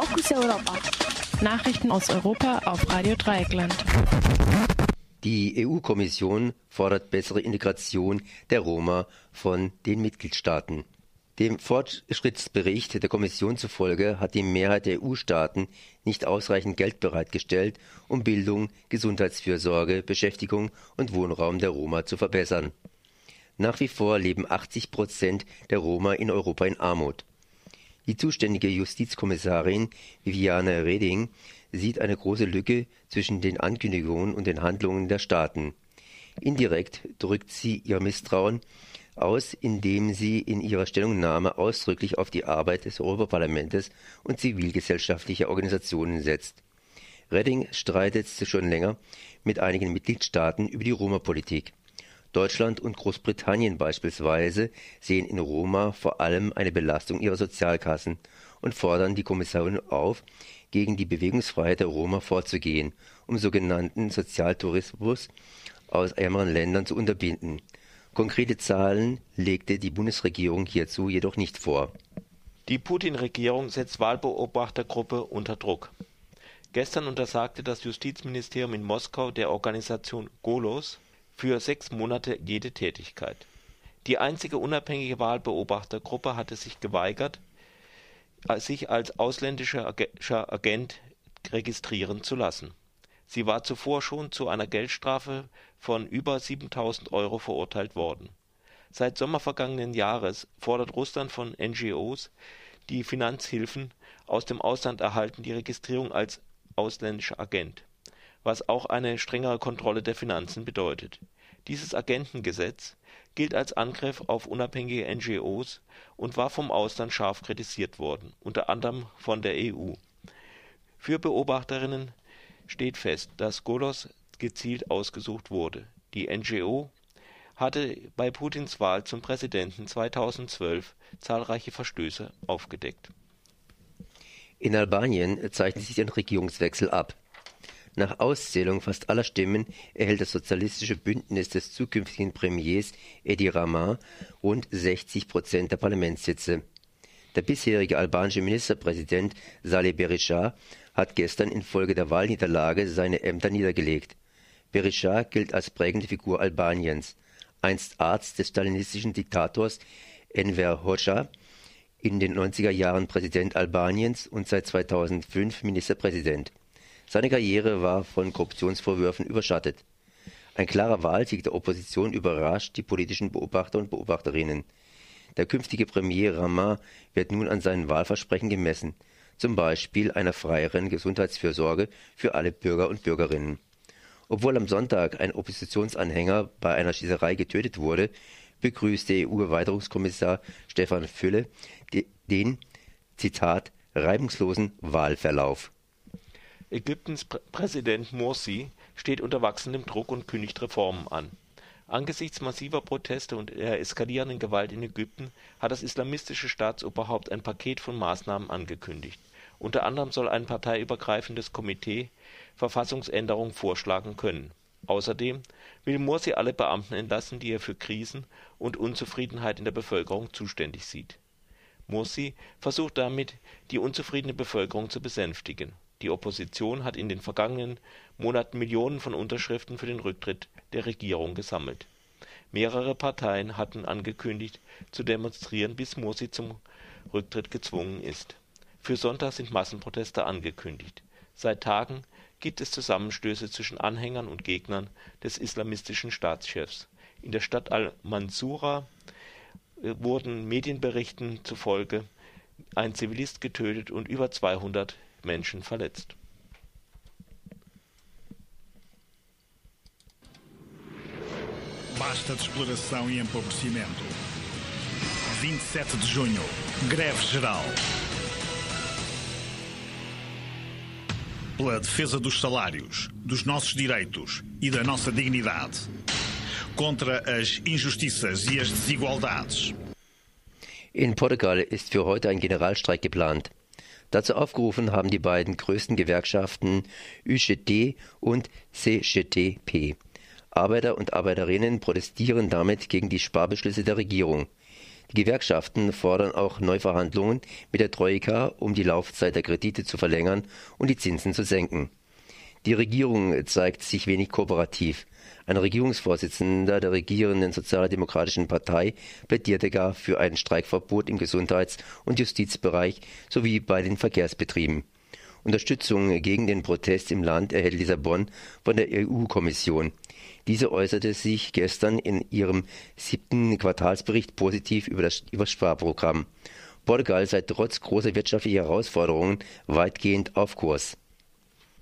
Fokus Europa. Nachrichten aus Europa auf Radio Dreieckland. Die EU-Kommission fordert bessere Integration der Roma von den Mitgliedstaaten. Dem Fortschrittsbericht der Kommission zufolge hat die Mehrheit der EU-Staaten nicht ausreichend Geld bereitgestellt, um Bildung, Gesundheitsfürsorge, Beschäftigung und Wohnraum der Roma zu verbessern. Nach wie vor leben 80 Prozent der Roma in Europa in Armut. Die zuständige Justizkommissarin Viviane Reding sieht eine große Lücke zwischen den Ankündigungen und den Handlungen der Staaten. Indirekt drückt sie ihr Misstrauen aus, indem sie in ihrer Stellungnahme ausdrücklich auf die Arbeit des Europaparlamentes und zivilgesellschaftlicher Organisationen setzt. Redding streitet schon länger mit einigen Mitgliedstaaten über die Roma-Politik. Deutschland und Großbritannien beispielsweise sehen in Roma vor allem eine Belastung ihrer Sozialkassen und fordern die Kommission auf, gegen die Bewegungsfreiheit der Roma vorzugehen, um sogenannten Sozialtourismus aus ärmeren Ländern zu unterbinden. Konkrete Zahlen legte die Bundesregierung hierzu jedoch nicht vor. Die Putin-Regierung setzt Wahlbeobachtergruppe unter Druck. Gestern untersagte das Justizministerium in Moskau der Organisation Golos für sechs Monate jede Tätigkeit. Die einzige unabhängige Wahlbeobachtergruppe hatte sich geweigert, sich als ausländischer Agent registrieren zu lassen. Sie war zuvor schon zu einer Geldstrafe von über 7000 Euro verurteilt worden. Seit Sommer vergangenen Jahres fordert Russland von NGOs, die Finanzhilfen aus dem Ausland erhalten, die Registrierung als ausländischer Agent, was auch eine strengere Kontrolle der Finanzen bedeutet. Dieses Agentengesetz gilt als Angriff auf unabhängige NGOs und war vom Ausland scharf kritisiert worden, unter anderem von der EU. Für Beobachterinnen steht fest, dass Golos gezielt ausgesucht wurde. Die NGO hatte bei Putins Wahl zum Präsidenten 2012 zahlreiche Verstöße aufgedeckt. In Albanien zeichnet sich ein Regierungswechsel ab. Nach Auszählung fast aller Stimmen erhält das sozialistische Bündnis des zukünftigen Premiers Edi Rama rund 60 Prozent der Parlamentssitze. Der bisherige albanische Ministerpräsident Saleh Berisha hat gestern infolge der Wahlniederlage seine Ämter niedergelegt. Berisha gilt als prägende Figur Albaniens, einst Arzt des stalinistischen Diktators Enver Hoxha, in den 90er Jahren Präsident Albaniens und seit 2005 Ministerpräsident. Seine Karriere war von Korruptionsvorwürfen überschattet. Ein klarer Wahlsieg der Opposition überrascht die politischen Beobachter und Beobachterinnen. Der künftige Premier Rama wird nun an seinen Wahlversprechen gemessen zum Beispiel einer freieren Gesundheitsfürsorge für alle Bürger und Bürgerinnen. Obwohl am Sonntag ein Oppositionsanhänger bei einer Schießerei getötet wurde, begrüßte EU-Erweiterungskommissar Stefan Fülle den, Zitat, reibungslosen Wahlverlauf. Ägyptens Pr Präsident Morsi steht unter wachsendem Druck und kündigt Reformen an. Angesichts massiver Proteste und der eskalierenden Gewalt in Ägypten hat das islamistische Staatsoberhaupt ein Paket von Maßnahmen angekündigt. Unter anderem soll ein parteiübergreifendes Komitee Verfassungsänderungen vorschlagen können. Außerdem will Morsi alle Beamten entlassen, die er für Krisen und Unzufriedenheit in der Bevölkerung zuständig sieht. Morsi versucht damit, die unzufriedene Bevölkerung zu besänftigen. Die Opposition hat in den vergangenen Monaten Millionen von Unterschriften für den Rücktritt der Regierung gesammelt. Mehrere Parteien hatten angekündigt, zu demonstrieren, bis Morsi zum Rücktritt gezwungen ist für Sonntag sind Massenproteste angekündigt. Seit Tagen gibt es Zusammenstöße zwischen Anhängern und Gegnern des islamistischen Staatschefs. In der Stadt al-Mansura äh, wurden Medienberichten zufolge ein Zivilist getötet und über 200 Menschen verletzt. Basta de exploração e empobrecimento. 27 de junho, greve geral. pela defesa dos salários, dos nossos direitos e da nossa dignidade, contra as injustiças e as desigualdades. In Portugal ist für heute ein Generalstreik geplant. Dazu aufgerufen haben die beiden größten Gewerkschaften UGT und CGTP. Arbeiter und Arbeiterinnen protestieren damit gegen die Sparbeschlüsse der Regierung. Die Gewerkschaften fordern auch Neuverhandlungen mit der Troika, um die Laufzeit der Kredite zu verlängern und die Zinsen zu senken. Die Regierung zeigt sich wenig kooperativ. Ein Regierungsvorsitzender der regierenden Sozialdemokratischen Partei plädierte gar für ein Streikverbot im Gesundheits- und Justizbereich sowie bei den Verkehrsbetrieben. Unterstützung gegen den Protest im Land erhält Lissabon von der EU-Kommission. Diese äußerte sich gestern in ihrem siebten Quartalsbericht positiv über das, über das Sparprogramm. Portugal sei trotz großer wirtschaftlicher Herausforderungen weitgehend auf Kurs.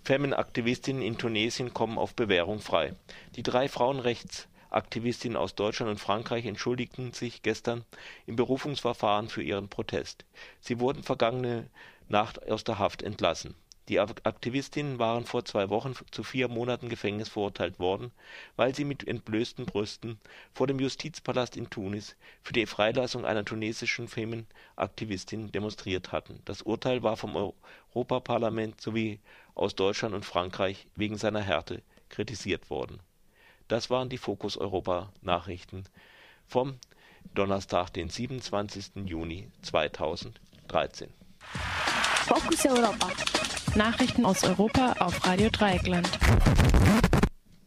Femenaktivistinnen in Tunesien kommen auf Bewährung frei. Die drei Frauenrechtsaktivistinnen aus Deutschland und Frankreich entschuldigten sich gestern im Berufungsverfahren für ihren Protest. Sie wurden vergangene Nacht aus der Haft entlassen. Die Aktivistinnen waren vor zwei Wochen zu vier Monaten Gefängnis verurteilt worden, weil sie mit entblößten Brüsten vor dem Justizpalast in Tunis für die Freilassung einer tunesischen Femenaktivistin demonstriert hatten. Das Urteil war vom Europaparlament sowie aus Deutschland und Frankreich wegen seiner Härte kritisiert worden. Das waren die Fokus Europa Nachrichten vom Donnerstag, den 27. Juni 2013. Fokus Europa. Nachrichten aus Europa auf Radio Dreieckland.